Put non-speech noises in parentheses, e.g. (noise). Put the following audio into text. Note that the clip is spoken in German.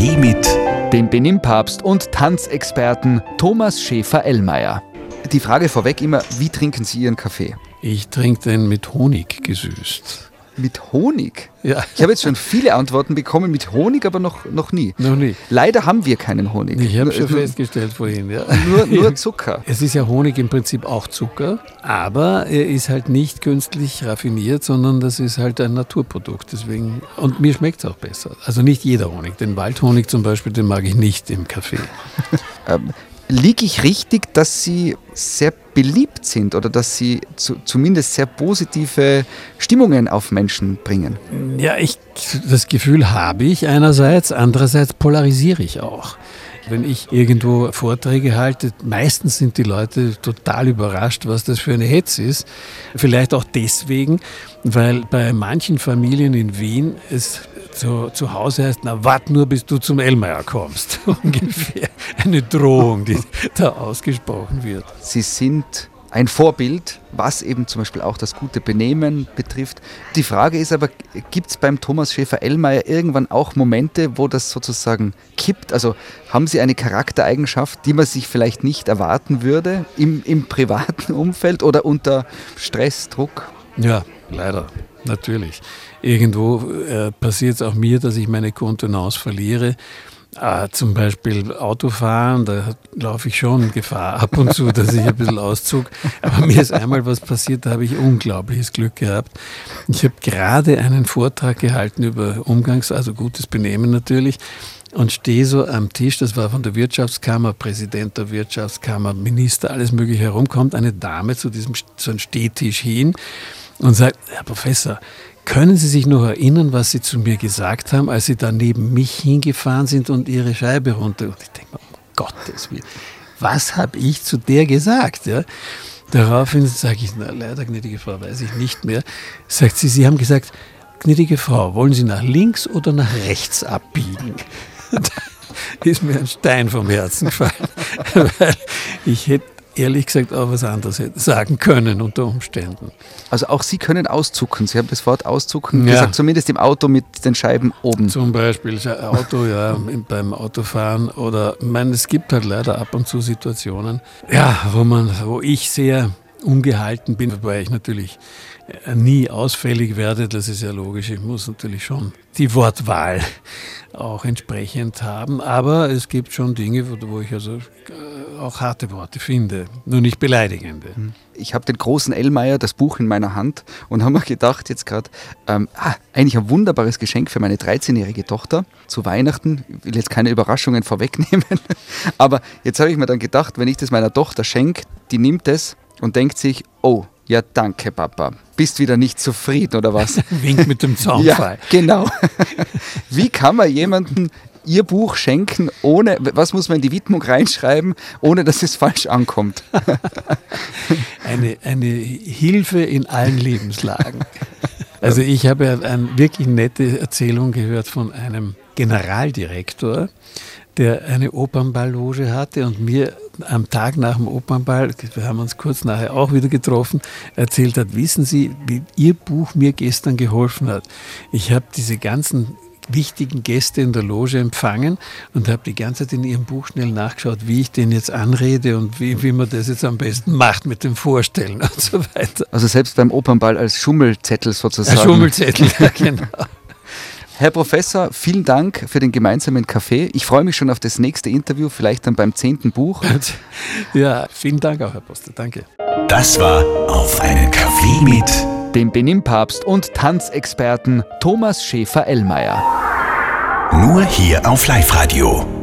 Kaffee mit dem Benimpapst und Tanzexperten Thomas Schäfer-Ellmeier. Die Frage vorweg immer, wie trinken Sie Ihren Kaffee? Ich trinke den mit Honig gesüßt. Mit Honig? Ja. Ich habe jetzt schon viele Antworten bekommen mit Honig, aber noch, noch nie. Noch nie. Leider haben wir keinen Honig. Ich habe schon festgestellt vorhin, ja. Nur, nur (laughs) Zucker. Es ist ja Honig im Prinzip auch Zucker, aber er ist halt nicht künstlich raffiniert, sondern das ist halt ein Naturprodukt. Deswegen, und mir schmeckt es auch besser. Also nicht jeder Honig. Den Waldhonig zum Beispiel, den mag ich nicht im Kaffee. (laughs) ähm, liege ich richtig, dass Sie sehr beliebt sind oder dass Sie zu, zumindest sehr positive Stimmungen auf Menschen bringen? Ja, ich, das Gefühl habe ich einerseits, andererseits polarisiere ich auch. Wenn ich irgendwo Vorträge halte, meistens sind die Leute total überrascht, was das für eine Hetze ist. Vielleicht auch deswegen, weil bei manchen Familien in Wien es zu, zu Hause heißt, na wart nur, bis du zum Elmeier kommst. (laughs) Ungefähr eine Drohung, die (laughs) da ausgesprochen wird. Sie sind ein Vorbild, was eben zum Beispiel auch das gute Benehmen betrifft. Die Frage ist aber, gibt es beim Thomas Schäfer-Ellmeier irgendwann auch Momente, wo das sozusagen kippt? Also haben Sie eine Charaktereigenschaft, die man sich vielleicht nicht erwarten würde im, im privaten Umfeld oder unter Stress, Druck? Ja, leider, natürlich. Irgendwo äh, passiert es auch mir, dass ich meine Kontenance verliere. Äh, zum Beispiel Autofahren, da laufe ich schon Gefahr ab und zu, dass ich ein bisschen auszug. Aber mir ist einmal was passiert, da habe ich unglaubliches Glück gehabt. Ich habe gerade einen Vortrag gehalten über Umgangs-, also gutes Benehmen natürlich und stehe so am Tisch, das war von der Wirtschaftskammer, Präsident der Wirtschaftskammer, Minister, alles mögliche herum, kommt eine Dame zu diesem so einem Stehtisch hin und sagt, Herr Professor, können Sie sich noch erinnern, was Sie zu mir gesagt haben, als Sie da neben mich hingefahren sind und Ihre Scheibe runter? Und ich denke um Gottes Willen, was habe ich zu der gesagt? Ja? Daraufhin sage ich, na, leider, gnädige Frau, weiß ich nicht mehr. Sagt sie, Sie haben gesagt, gnädige Frau, wollen Sie nach links oder nach rechts abbiegen? (laughs) Ist mir ein Stein vom Herzen gefallen, (laughs) weil ich hätte ehrlich gesagt auch was anderes sagen können unter Umständen. Also auch Sie können auszucken. Sie haben das Wort auszucken ja. gesagt, zumindest im Auto mit den Scheiben oben. Zum Beispiel Auto, ja, beim Autofahren oder ich meine, es gibt halt leider ab und zu Situationen, ja, wo man, wo ich sehr umgehalten bin, wobei ich natürlich äh, nie ausfällig werde, das ist ja logisch. Ich muss natürlich schon die Wortwahl auch entsprechend haben, aber es gibt schon Dinge, wo, ich also äh, auch harte Worte finde, nur nicht beleidigende. Hm. Ich habe den großen Ellmeier, das Buch in meiner Hand und habe mir gedacht, jetzt gerade, ähm, ah, eigentlich ein wunderbares Geschenk für meine 13-jährige Tochter zu Weihnachten. Ich will jetzt keine Überraschungen vorwegnehmen, (laughs) aber jetzt habe ich mir dann gedacht, wenn ich das meiner Tochter schenke, die nimmt es und denkt sich, oh, ja danke Papa, bist wieder nicht zufrieden oder was? (laughs) Wink mit dem Zaunfall. Ja, genau. (laughs) Wie kann man jemandem ihr Buch schenken, ohne, was muss man in die Widmung reinschreiben, ohne dass es falsch ankommt? (laughs) eine, eine Hilfe in allen Lebenslagen. Also ich habe eine wirklich nette Erzählung gehört von einem Generaldirektor, der eine Opernballloge hatte und mir am Tag nach dem Opernball, wir haben uns kurz nachher auch wieder getroffen, erzählt hat, wissen Sie, wie Ihr Buch mir gestern geholfen hat. Ich habe diese ganzen wichtigen Gäste in der Loge empfangen und habe die ganze Zeit in ihrem Buch schnell nachgeschaut, wie ich den jetzt anrede und wie, wie man das jetzt am besten macht mit dem Vorstellen (laughs) und so weiter. Also selbst beim Opernball als Schummelzettel sozusagen. Als Schummelzettel, (laughs) ja, genau. Herr Professor, vielen Dank für den gemeinsamen Kaffee. Ich freue mich schon auf das nächste Interview, vielleicht dann beim zehnten Buch. Ja, vielen Dank auch, Herr Poster. Danke. Das war Auf einen Kaffee mit dem Benimpapst und Tanzexperten Thomas Schäfer-Ellmeier. Nur hier auf Live-Radio.